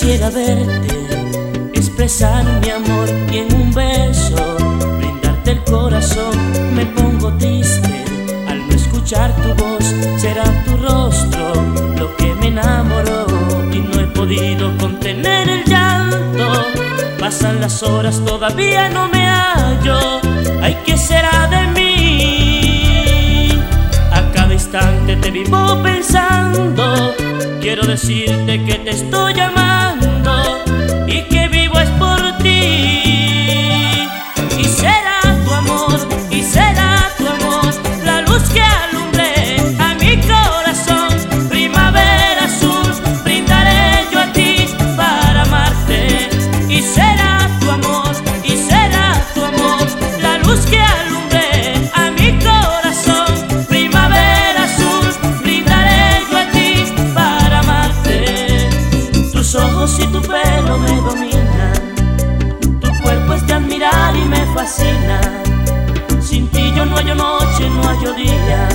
Quisiera verte, expresar mi amor y en un beso brindarte el corazón. Me pongo triste al no escuchar tu voz, será tu rostro lo que me enamoró y no he podido contener el llanto. Pasan las horas, todavía no me hallo. Ay, ¿qué será de mí? Te vivo pensando. Quiero decirte que te estoy amando y que vivo es por ti. Y será tu amor, y será tu amor, la luz que no hallo noche, no hallo día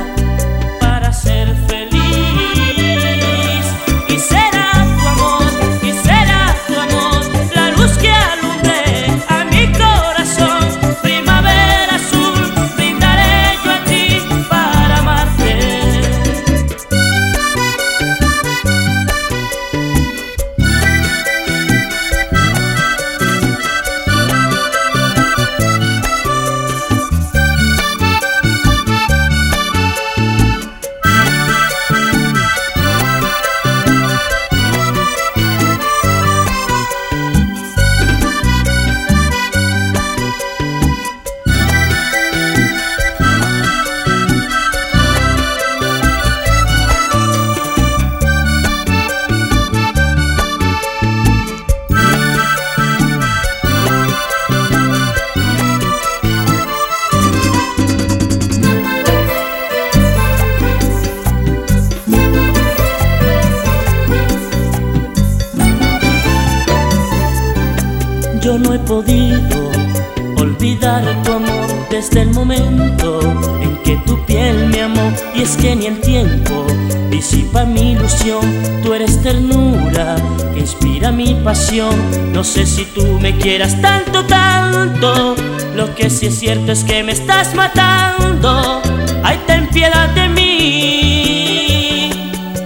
No sé si tú me quieras tanto, tanto. Lo que sí es cierto es que me estás matando. Ay, ten piedad de mí.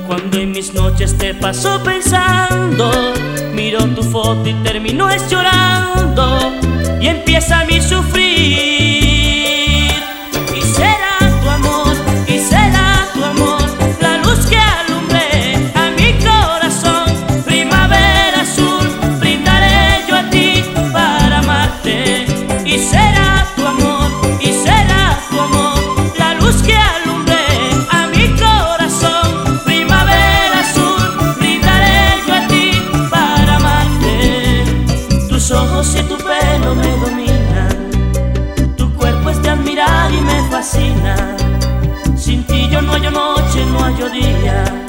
Cuando en mis noches te paso pensando, miro tu foto y termino es llorando y empieza mi sufrir. No hallo día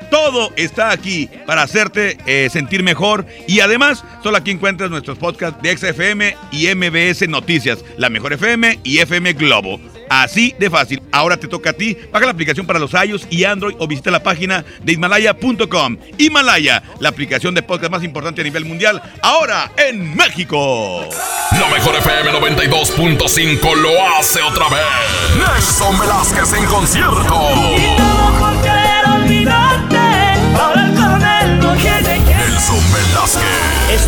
Todo está aquí para hacerte eh, sentir mejor y además solo aquí encuentras nuestros podcasts de XFM y MBS Noticias, la mejor FM y FM Globo. Así de fácil. Ahora te toca a ti. Baja la aplicación para los iOS y Android o visita la página de Himalaya.com. Himalaya, la aplicación de podcast más importante a nivel mundial, ahora en México. La mejor FM 92.5 lo hace otra vez. Nelson Velázquez en concierto.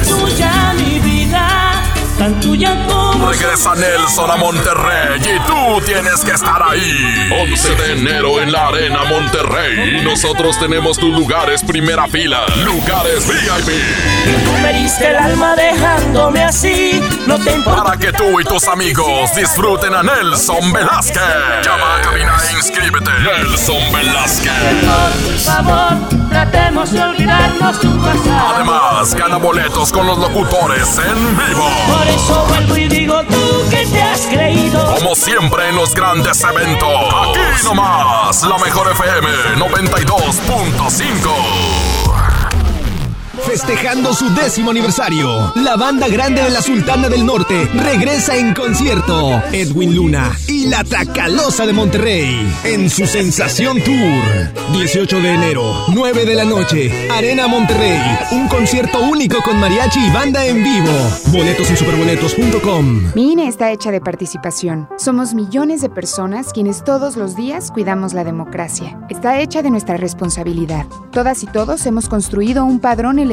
Es tuya mi vida, tan tuya como regresa Nelson a Monterrey y tú tienes que estar ahí. 11 de enero en la Arena Monterrey. Nosotros tenemos tus lugares primera fila, lugares VIP. Tú me diste el alma dejándome así, no te importa. Para que tú y tus amigos disfruten a Nelson Velázquez. Llama a cabina e inscríbete. Nelson Velázquez. Por favor, tratemos de olvidarnos tu pasado. Además, gana boletos con los locutores en vivo. Por eso vuelvo y digo tú que te has creído. Como siempre en los grandes eventos. Aquí nomás, la mejor FM 92.5. Festejando su décimo aniversario, la banda grande de la Sultana del Norte regresa en concierto. Edwin Luna y la Tracalosa de Monterrey en su Sensación Tour. 18 de enero, 9 de la noche, Arena Monterrey. Un concierto único con mariachi y banda en vivo. Boletos en superboletos.com. Mi está hecha de participación. Somos millones de personas quienes todos los días cuidamos la democracia. Está hecha de nuestra responsabilidad. Todas y todos hemos construido un padrón electoral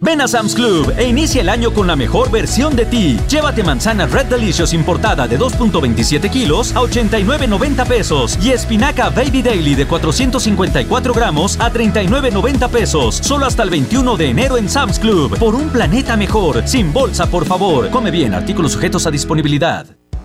Ven a Sam's Club e inicia el año con la mejor versión de ti. Llévate manzana Red Delicious importada de 2.27 kilos a 89.90 pesos y espinaca Baby Daily de 454 gramos a 39.90 pesos. Solo hasta el 21 de enero en Sam's Club. Por un planeta mejor. Sin bolsa, por favor. Come bien. Artículos sujetos a disponibilidad.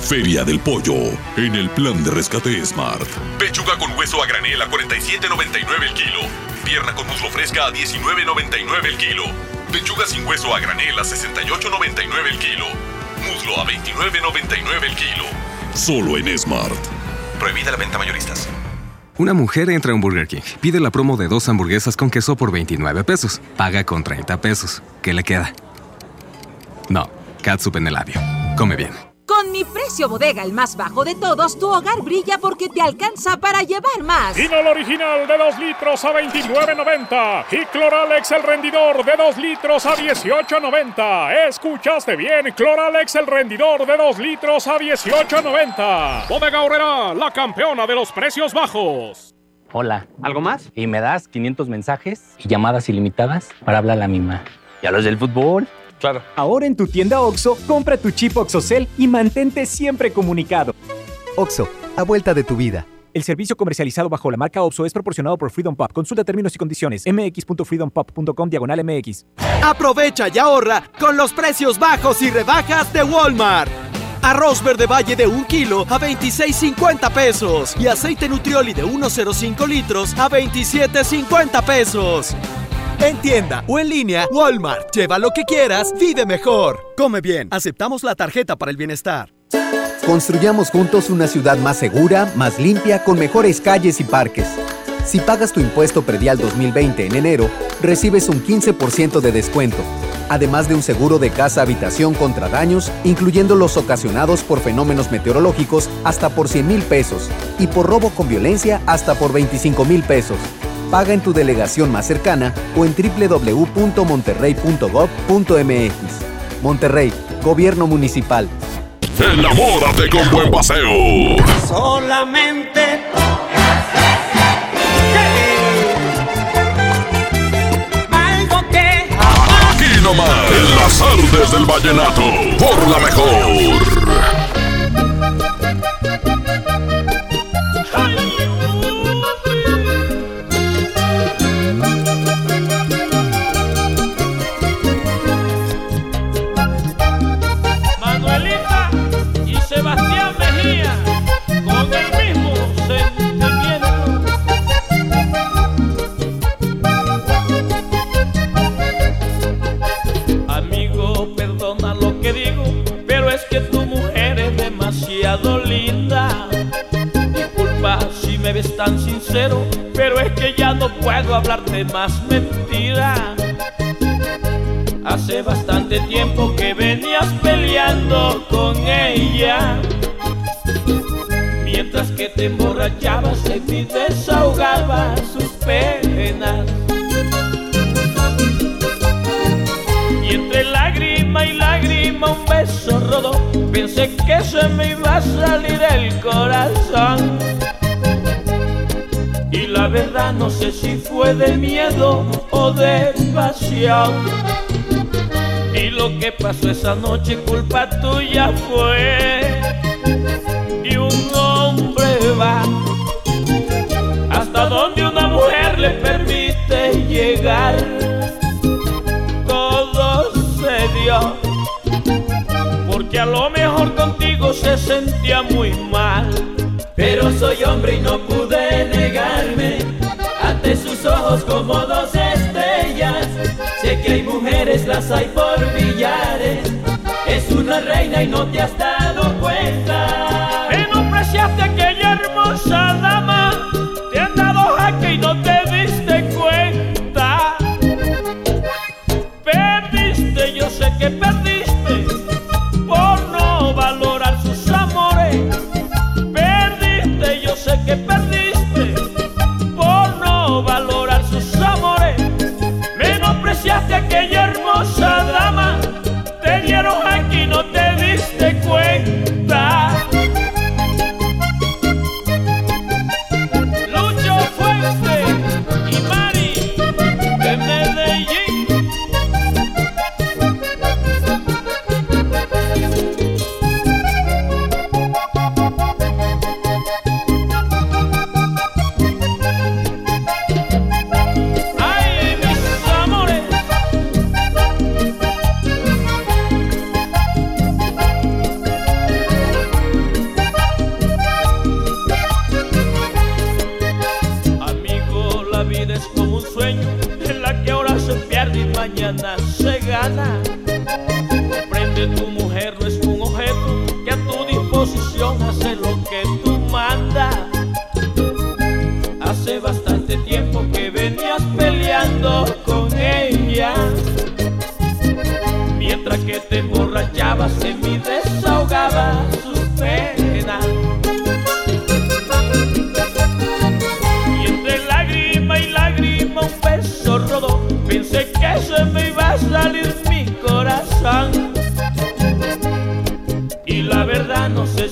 Feria del Pollo, en el plan de rescate Smart. Pechuga con hueso a granel a 47.99 el kilo. Pierna con muslo fresca a 19.99 el kilo. Pechuga sin hueso a granel a 68.99 el kilo. Muslo a 29.99 el kilo. Solo en Smart. Prohibida la venta mayoristas. Una mujer entra a un Burger King, pide la promo de dos hamburguesas con queso por 29 pesos, paga con 30 pesos. ¿Qué le queda? No, catsup en el labio. Come bien. Con mi precio bodega, el más bajo de todos, tu hogar brilla porque te alcanza para llevar más. Pinol original de 2 litros a 29.90 y Cloralex el rendidor de 2 litros a 18.90. Escuchaste bien, Cloralex el rendidor de 2 litros a 18.90. Bodega Horrera, la campeona de los precios bajos. Hola, ¿algo más? Y me das 500 mensajes y llamadas ilimitadas para hablar a la misma. ¿Y a los del fútbol? Claro. Ahora en tu tienda OXO, compra tu chip OXOCEL y mantente siempre comunicado. OXO, a vuelta de tu vida. El servicio comercializado bajo la marca OXO es proporcionado por Freedom Pop. Consulta términos y condiciones. mx.freedompop.com diagonal mx. Aprovecha y ahorra con los precios bajos y rebajas de Walmart. Arroz verde valle de 1 kilo a 26.50 pesos. Y aceite nutrioli de 1.05 litros a 27.50 pesos. En tienda o en línea, Walmart. Lleva lo que quieras, vive mejor. Come bien. Aceptamos la tarjeta para el bienestar. Construyamos juntos una ciudad más segura, más limpia, con mejores calles y parques. Si pagas tu impuesto predial 2020 en enero, recibes un 15% de descuento, además de un seguro de casa-habitación contra daños, incluyendo los ocasionados por fenómenos meteorológicos, hasta por 100 mil pesos, y por robo con violencia, hasta por 25 mil pesos. Paga en tu delegación más cercana o en www.monterrey.gov.mx. Monterrey, Gobierno Municipal. Enamórate con buen paseo. Solamente algo que Aquí nomás, en las artes del vallenato, por la mejor. ando despaciado. Y lo que pasó esa noche, culpa tuya fue de un hombre va. Hasta donde una mujer le permite llegar, todo se dio. Porque a lo mejor contigo se sentía muy mal. Pero soy hombre y no pude negarme ante sus ojos como dos hay mujeres, las hay por millares. Es una reina y no te has dado cuenta.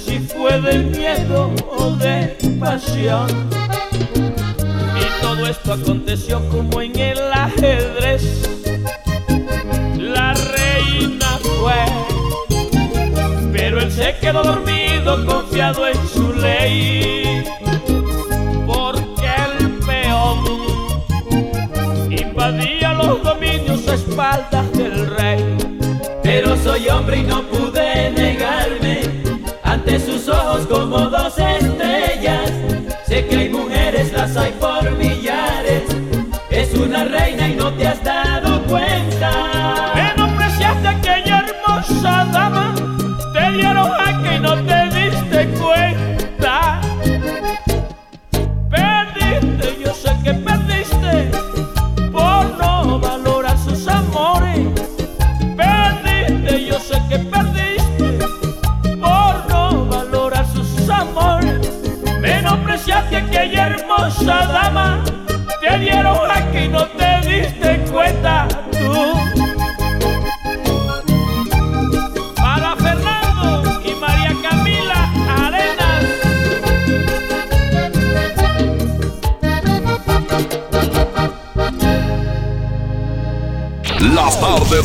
si fue de miedo o de pasión. Y todo esto aconteció como en el ajedrez. La reina fue, pero él se quedó dormido confiado en su ley. Porque el peón invadía los dominios a espaldas del rey. Pero soy hombre y no pude sus ojos como dos estrellas.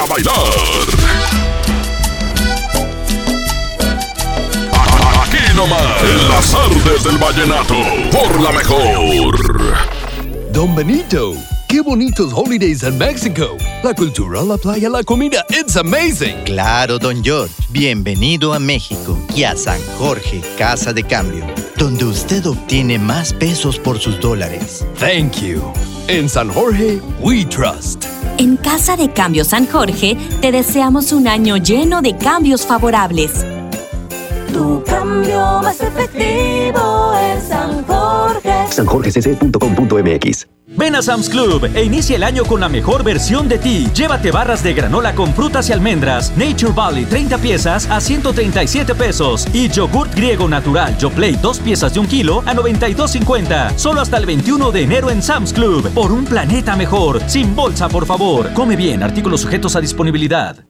A bailar. Aquí nomás, en las artes del vallenato, por la mejor. Don Benito, qué bonitos holidays en México. La cultura, la playa, la comida, it's amazing. Claro, don George. Bienvenido a México y a San Jorge, Casa de Cambio, donde usted obtiene más pesos por sus dólares. Thank you. En San Jorge, we trust. En Casa de Cambio San Jorge, te deseamos un año lleno de cambios favorables. Tu cambio más efectivo es San Jorge. sanjorgecc.com.mx Ven a Sam's Club e inicia el año con la mejor versión de ti. Llévate barras de granola con frutas y almendras, Nature Valley 30 piezas a 137 pesos y yogurt griego natural Yoplait 2 piezas de un kilo a 92.50. Solo hasta el 21 de enero en Sam's Club. Por un planeta mejor. Sin bolsa, por favor. Come bien. Artículos sujetos a disponibilidad.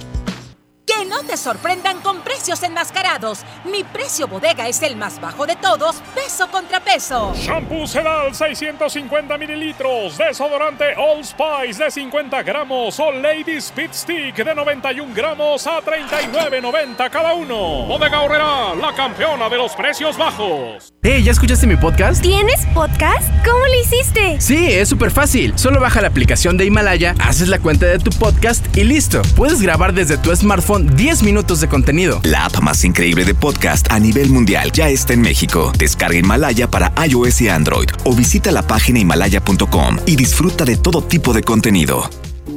Sorprendan con precios enmascarados. Mi precio bodega es el más bajo de todos, peso contra peso. Shampoo Sedal 650 mililitros, desodorante All Spice de 50 gramos o Lady Speed Stick de 91 gramos a 39.90 cada uno. Bodega Horrera, la campeona de los precios bajos. Hey, ¿ya escuchaste mi podcast? ¿Tienes podcast? ¿Cómo lo hiciste? Sí, es súper fácil. Solo baja la aplicación de Himalaya, haces la cuenta de tu podcast y listo. Puedes grabar desde tu smartphone 10 minutos de contenido. La app más increíble de podcast a nivel mundial ya está en México. Descarga Himalaya para iOS y Android o visita la página himalaya.com y disfruta de todo tipo de contenido.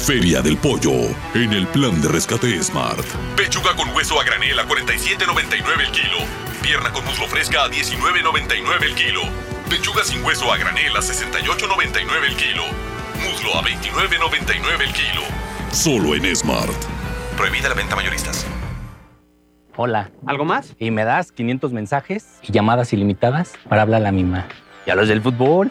Feria del Pollo, en el plan de rescate Smart. Pechuga con hueso a granel a 47.99 el kilo. Pierna con muslo fresca a 19.99 el kilo. Pechuga sin hueso a granel a 68.99 el kilo. Muslo a 29.99 el kilo. Solo en Smart. Prohibida la venta mayoristas. Hola. ¿Algo más? Y me das 500 mensajes y llamadas ilimitadas para hablar a la misma. ¿Y a los del fútbol?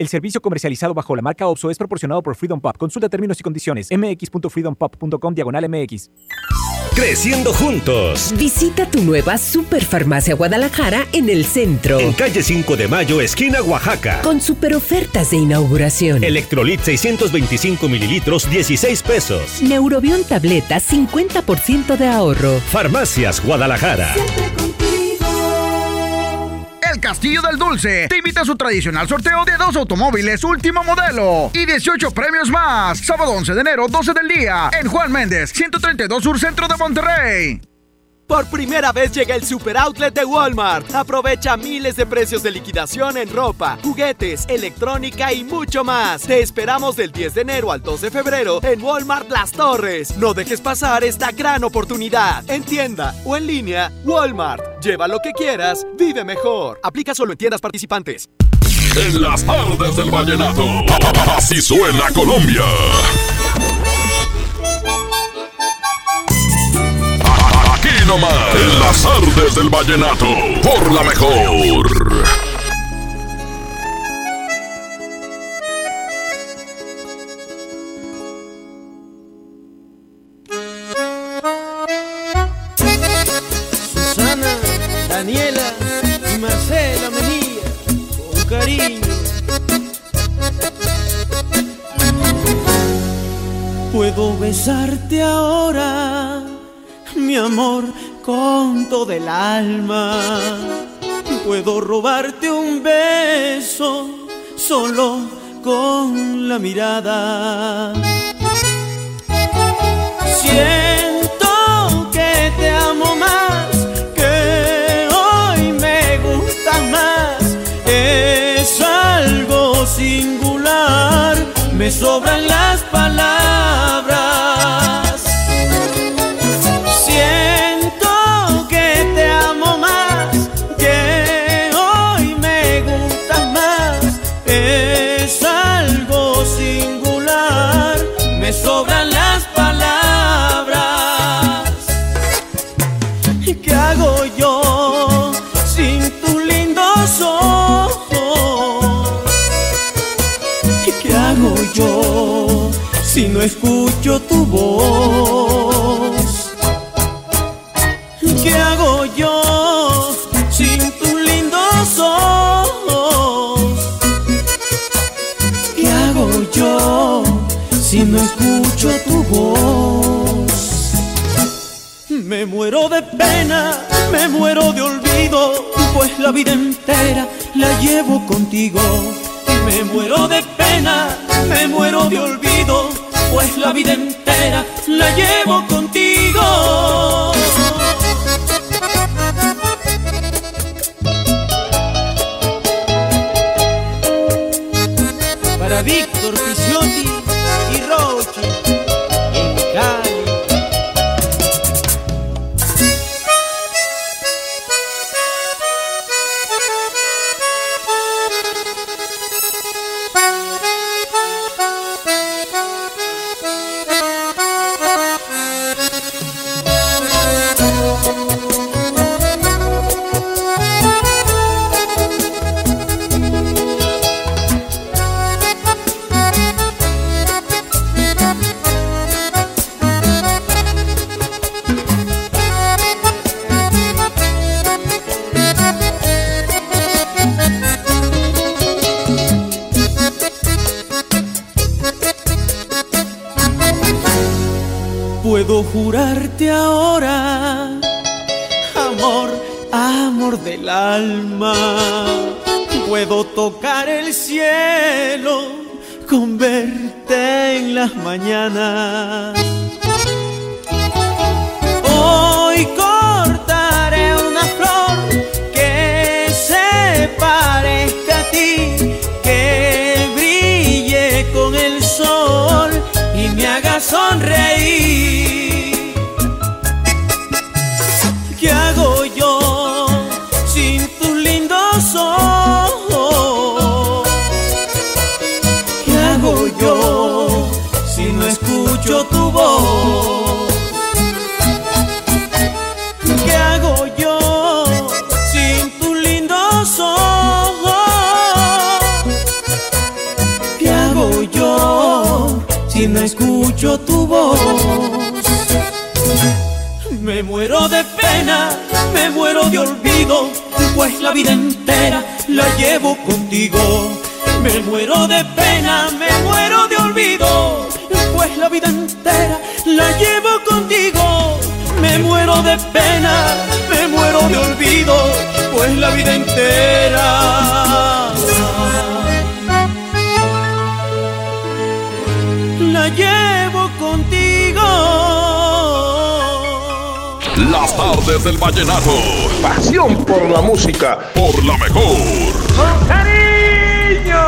El servicio comercializado bajo la marca OPSO es proporcionado por Freedom Pop. Consulta términos y condiciones. mx.freedompop.com diagonal mx. Creciendo juntos. Visita tu nueva Superfarmacia Guadalajara en el centro. En calle 5 de Mayo, esquina Oaxaca. Con super ofertas de inauguración. Electrolit 625 mililitros, 16 pesos. Neurobión tableta, 50% de ahorro. Farmacias Guadalajara. El Castillo del Dulce te invita a su tradicional sorteo de dos automóviles último modelo y 18 premios más. Sábado 11 de enero, 12 del día, en Juan Méndez, 132 Sur Centro de Monterrey. Por primera vez llega el Super Outlet de Walmart. Aprovecha miles de precios de liquidación en ropa, juguetes, electrónica y mucho más. Te esperamos del 10 de enero al 2 de febrero en Walmart Las Torres. No dejes pasar esta gran oportunidad. En tienda o en línea, Walmart. Lleva lo que quieras, vive mejor. Aplica solo en tiendas participantes. En las tardes del vallenato. Así suena Colombia. En las tardes del vallenato. Por la mejor. Susana, Daniela y Marcela Menía, con cariño. Puedo besarte ahora, amor con todo el alma. Puedo robarte un beso solo con la mirada. Siento que te amo más, que hoy me gustas más. Es algo singular, me sobran las no escucho tu voz? ¿Qué hago yo sin tus lindos ojos? ¿Qué hago yo si no escucho tu voz? Me muero de pena, me muero de olvido, pues la vida entera la llevo contigo. Me muero de pena, me muero de olvido, pues la vida entera la llevo contigo. Para Víctor que brille con el sol y me haga sonreír. ¿Qué hago yo sin tus lindos ojos? ¿Qué hago yo si no escucho tu voz? Tu voz? Me muero de pena, me muero de olvido, pues la vida entera la llevo contigo. Me muero de pena, me muero de olvido, pues la vida entera la llevo contigo. Me muero de pena, me muero de olvido, pues la vida entera Las tardes del vallenato. Pasión por la música. Por la mejor. ¡Con cariño!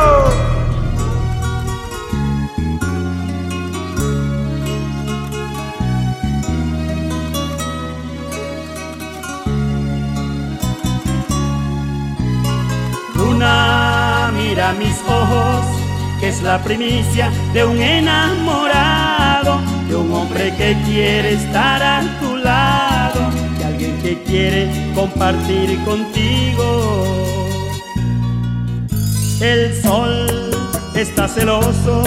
Luna, mira mis ojos, que es la primicia de un enamorado, un hombre que quiere estar a tu lado, de alguien que quiere compartir contigo. El sol está celoso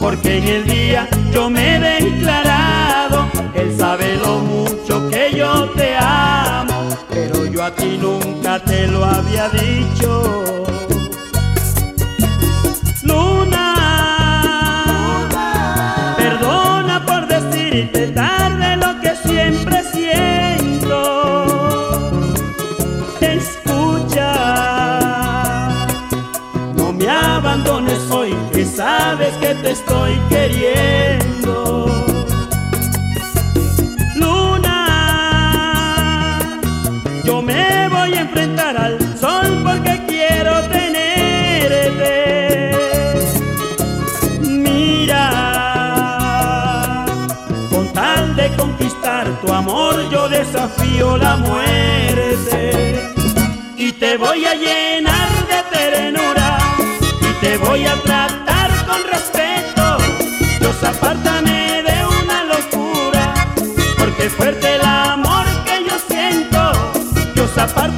porque en el día yo me he declarado, él sabe lo mucho que yo te amo, pero yo a ti nunca te lo había dicho. Te estoy queriendo. Luna, yo me voy a enfrentar al sol porque quiero tenerte. Mira, con tal de conquistar tu amor, yo desafío la muerte. Y te voy a llenar de ternura Dios, apártame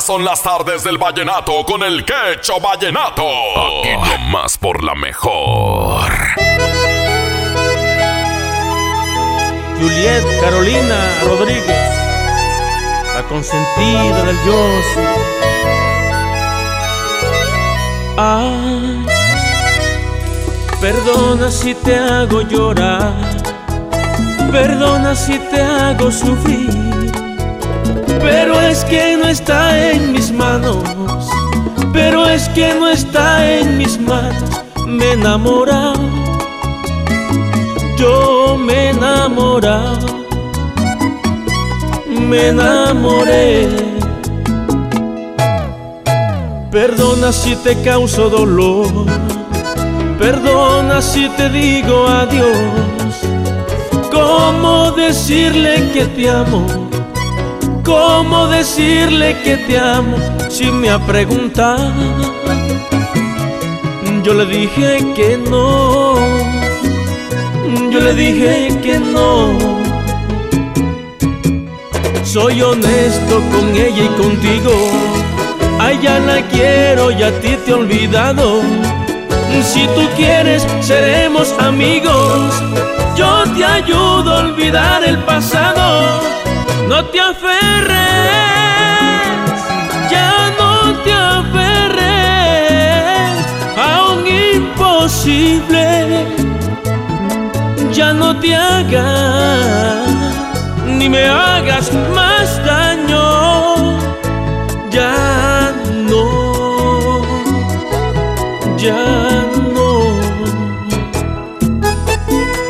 Son las tardes del vallenato con el quecho vallenato. Aquí nomás por la mejor. Juliet Carolina Rodríguez, la consentida del Yossi. Ay, perdona si te hago llorar, perdona si te hago sufrir, pero es que no está en mis manos, pero es que no está en mis manos, me he enamorado yo me he enamorado, me enamoré. Perdona si te causo dolor, perdona si te digo adiós. ¿Cómo decirle que te amo? ¿Cómo decirle que te amo si me ha preguntado? Yo le dije que no yo le dije que no. Soy honesto con ella y contigo. A ella la quiero y a ti te he olvidado. Si tú quieres, seremos amigos. Yo te ayudo a olvidar el pasado. No te aferres, ya no te aferres a un imposible. Ya no te hagas, ni me hagas más daño, ya no, ya no.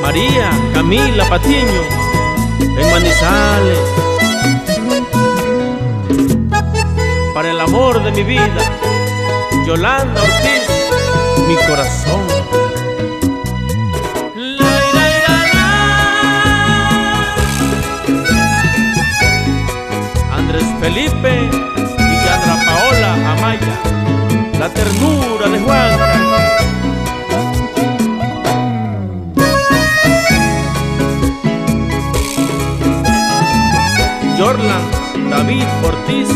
María Camila Patiño, en Manizales, de mi vida, Yolanda Ortiz, mi corazón. Andrés Felipe y Yandra Paola Amaya, la ternura de Juan. Jorlan David Ortiz,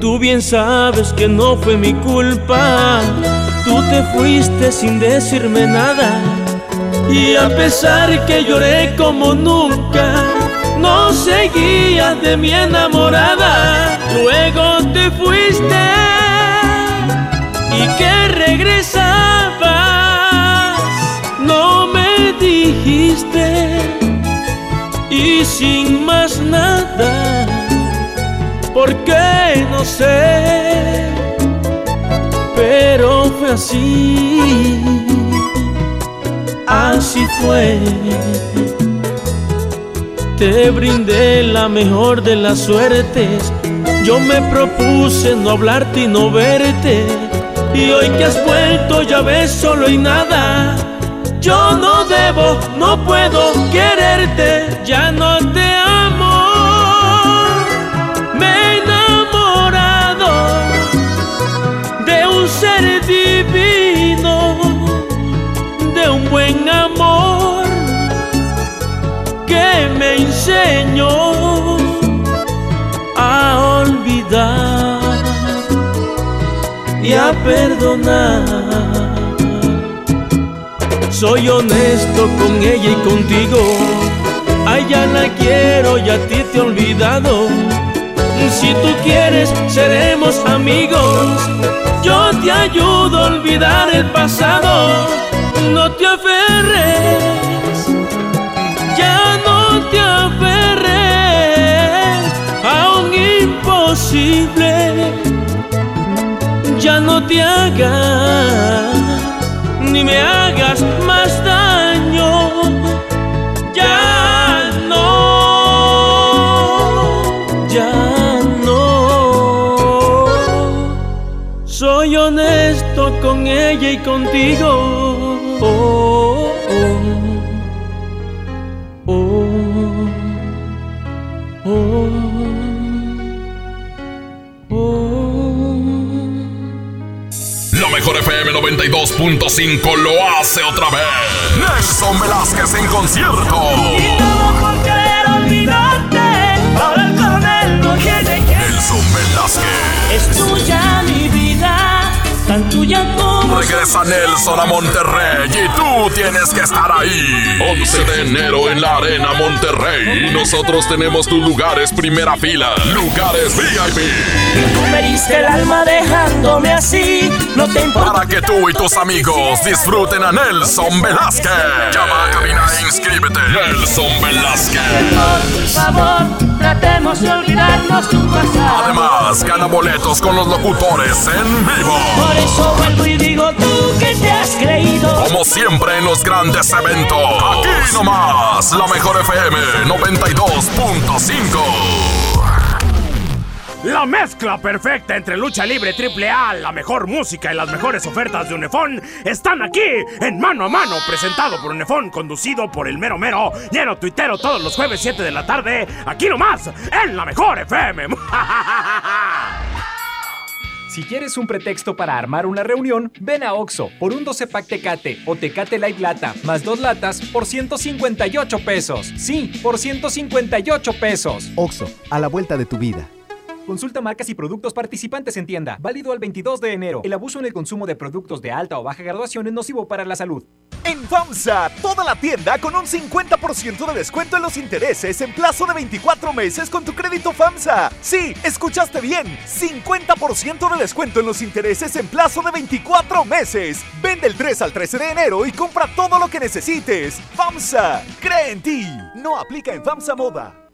Tú bien sabes que no fue mi culpa. Tú te fuiste sin decirme nada. Y a pesar que lloré como nunca, no seguías de mi enamorada. Luego te fuiste y que regresabas. No me dijiste y sin más nada ¿Por qué? No sé, pero fue así, así fue. te brindé la mejor de las suertes. Yo me propuse no hablarte y no verte. Y hoy que has vuelto ya ves solo y nada. Yo no debo, no puedo quererte, ya no te amo. Me he enamorado de un ser divino, de un buen amor que me enseñó a perdonar. Soy honesto con ella y contigo. A la quiero y a ti te he olvidado. Si tú quieres, seremos amigos. Yo te ayudo a olvidar el pasado. No te aferres, ya no te aferres a un imposible. Ya no te hagas ni me hagas más daño. Ya no, ya no. Soy honesto con ella y contigo. Oh, mejor FM 92.5 lo hace otra vez. Nelson Velázquez en concierto. Nelson Velázquez. Es tuya mi vida, tan tuya como Regresa Nelson a Monterrey y tú tienes que estar ahí. 11 de enero en la Arena Monterrey. Nosotros tenemos tus lugares primera fila. Lugares VIP. Tú me heriste el alma dejándome así. No te importa. Para que tú y tus amigos disfruten a Nelson Velázquez. Llama a cabina e inscríbete. Nelson Velázquez. Por favor, tratemos de olvidarnos tu pasado. Además, gana boletos con los locutores en vivo. Por eso vuelvo y digo tú que te has creído. Como siempre en los grandes eventos. Aquí nomás, la mejor FM 92.5. La mezcla perfecta entre lucha libre triple A, la mejor música y las mejores ofertas de Unefón están aquí en Mano a Mano, presentado por Unefón, conducido por el mero mero, lleno tuitero todos los jueves 7 de la tarde, aquí nomás, en la mejor FM. Si quieres un pretexto para armar una reunión, ven a Oxo por un 12 pack Tecate o Tecate Light Lata más dos latas por 158 pesos. Sí, por 158 pesos. Oxo, a la vuelta de tu vida. Consulta marcas y productos participantes en tienda. Válido al 22 de enero. El abuso en el consumo de productos de alta o baja graduación es nocivo para la salud. En FAMSA, toda la tienda con un 50% de descuento en los intereses en plazo de 24 meses con tu crédito FAMSA. Sí, escuchaste bien, 50% de descuento en los intereses en plazo de 24 meses. Vende el 3 al 13 de enero y compra todo lo que necesites. FAMSA, cree en ti. No aplica en FAMSA Moda.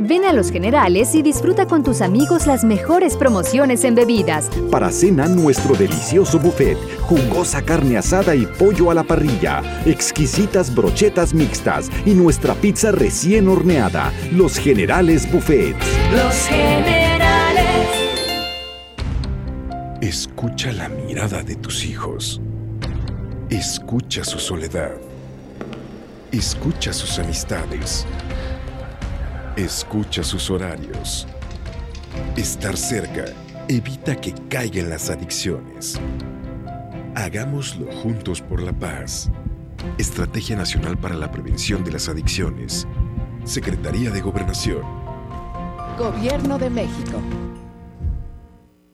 Ven a Los Generales y disfruta con tus amigos las mejores promociones en bebidas. Para cena, nuestro delicioso buffet, jugosa carne asada y pollo a la parrilla, exquisitas brochetas mixtas y nuestra pizza recién horneada. Los Generales Buffet. Los generales. Escucha la mirada de tus hijos. Escucha su soledad. Escucha sus amistades. Escucha sus horarios. Estar cerca evita que caigan las adicciones. Hagámoslo juntos por la paz. Estrategia Nacional para la Prevención de las Adicciones. Secretaría de Gobernación. Gobierno de México.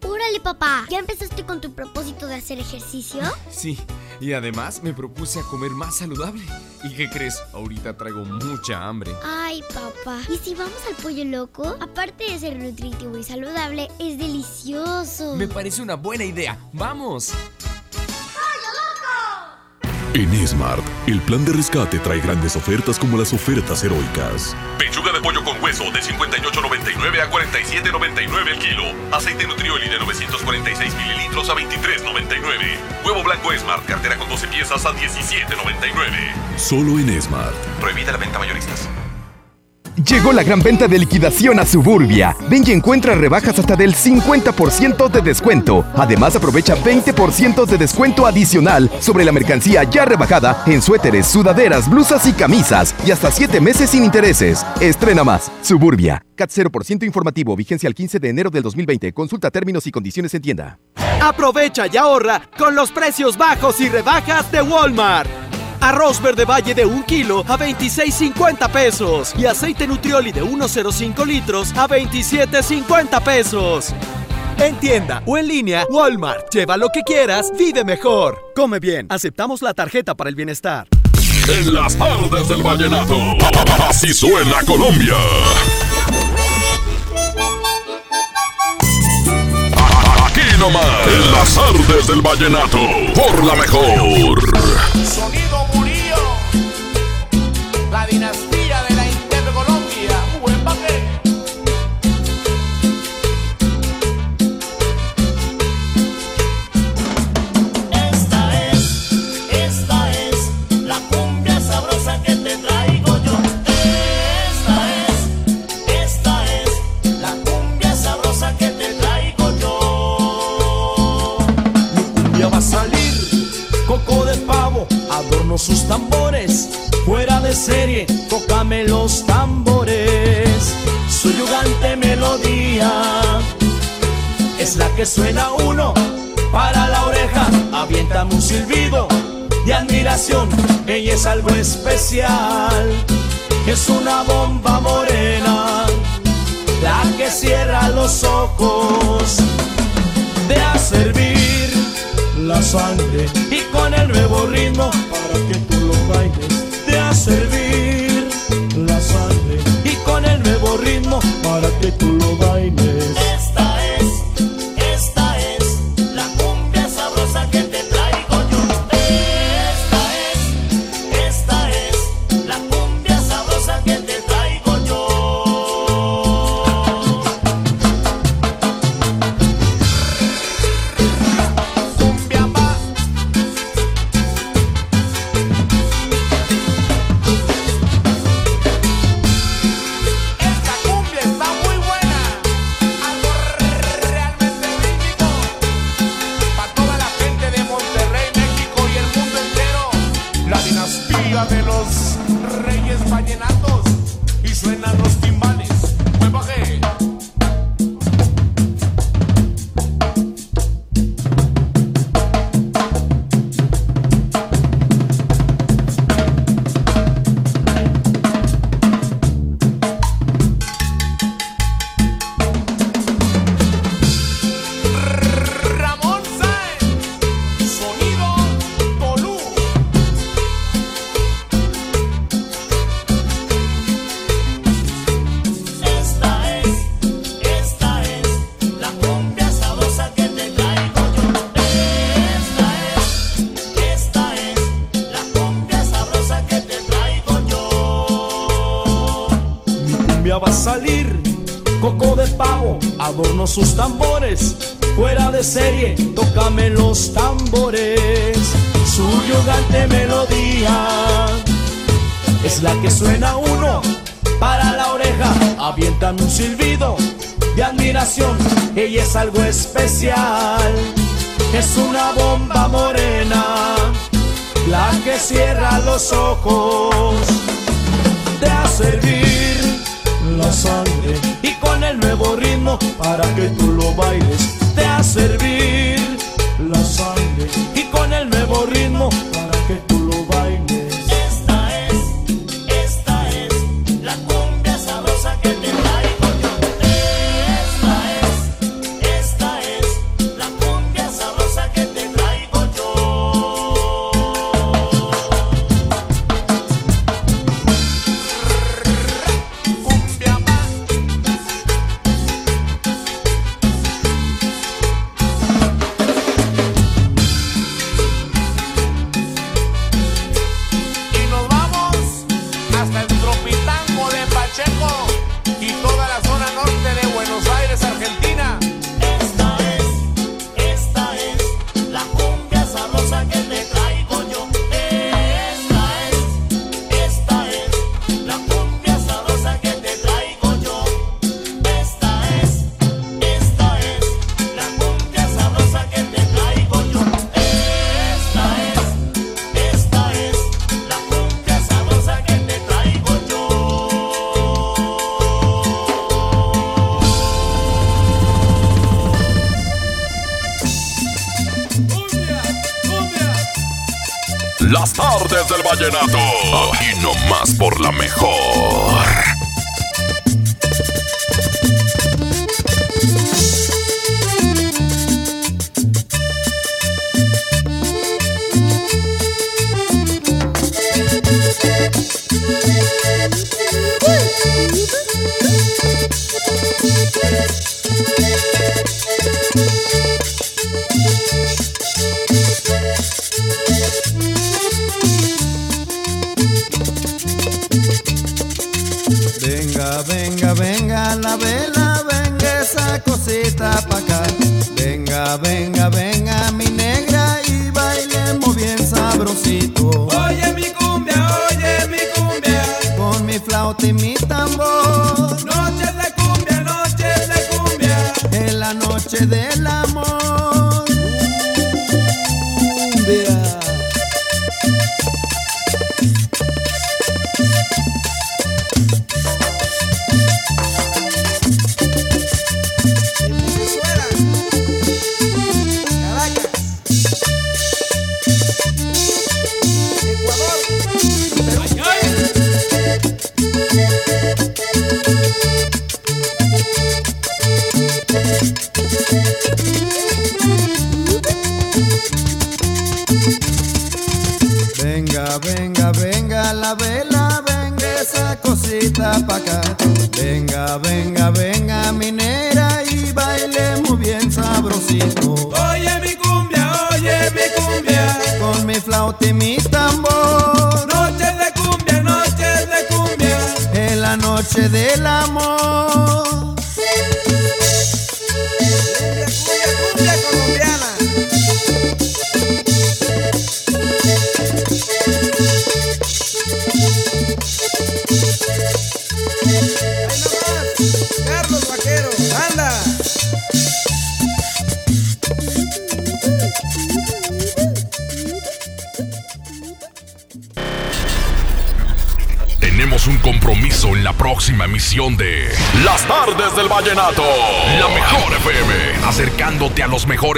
Órale, papá, ¿ya empezaste con tu propósito de hacer ejercicio? Sí, y además me propuse a comer más saludable. ¿Y qué crees? Ahorita traigo mucha hambre. Ay, papá. ¿Y si vamos al pollo loco? Aparte de ser nutritivo y saludable, es delicioso. Me parece una buena idea. ¡Vamos! En Smart, el plan de rescate trae grandes ofertas como las ofertas heroicas. Pechuga de pollo de 58.99 a 47.99 el kilo. Aceite Nutrioli de 946 mililitros a 23.99. Huevo blanco Smart, cartera con 12 piezas a 17.99. Solo en Smart. Prohibida la venta mayoristas. Llegó la gran venta de liquidación a Suburbia. Ven y encuentra rebajas hasta del 50% de descuento. Además, aprovecha 20% de descuento adicional sobre la mercancía ya rebajada en suéteres, sudaderas, blusas y camisas. Y hasta 7 meses sin intereses. Estrena más. Suburbia. CAT 0% informativo. Vigencia el 15 de enero del 2020. Consulta términos y condiciones en tienda. Aprovecha y ahorra con los precios bajos y rebajas de Walmart. Arroz verde valle de 1 kilo a 26.50 pesos. Y aceite nutrioli de 1.05 litros a 27.50 pesos. En tienda o en línea, Walmart. Lleva lo que quieras, vive mejor. Come bien. Aceptamos la tarjeta para el bienestar. En las tardes del vallenato. Así suena Colombia. Aquí nomás. En las tardes del vallenato. Por la mejor. Sus tambores, fuera de serie, tócame los tambores, su yugante melodía es la que suena uno para la oreja, aviéntame un silbido de admiración, ella es algo especial, es una bomba morena, la que cierra los ojos, de a servir la sangre y con el nuevo ritmo para que tú lo bailes te a servir la sangre y con el nuevo ritmo para que tú lo bailes sus tambores. Fuera de serie tócame los tambores. Su yogante melodía es la que suena uno para la oreja. Avientan un silbido de admiración ella es algo especial. Es una bomba morena la que cierra los ojos nuevo ritmo para que tú lo bailes. Te a servir la sangre y con el nuevo ritmo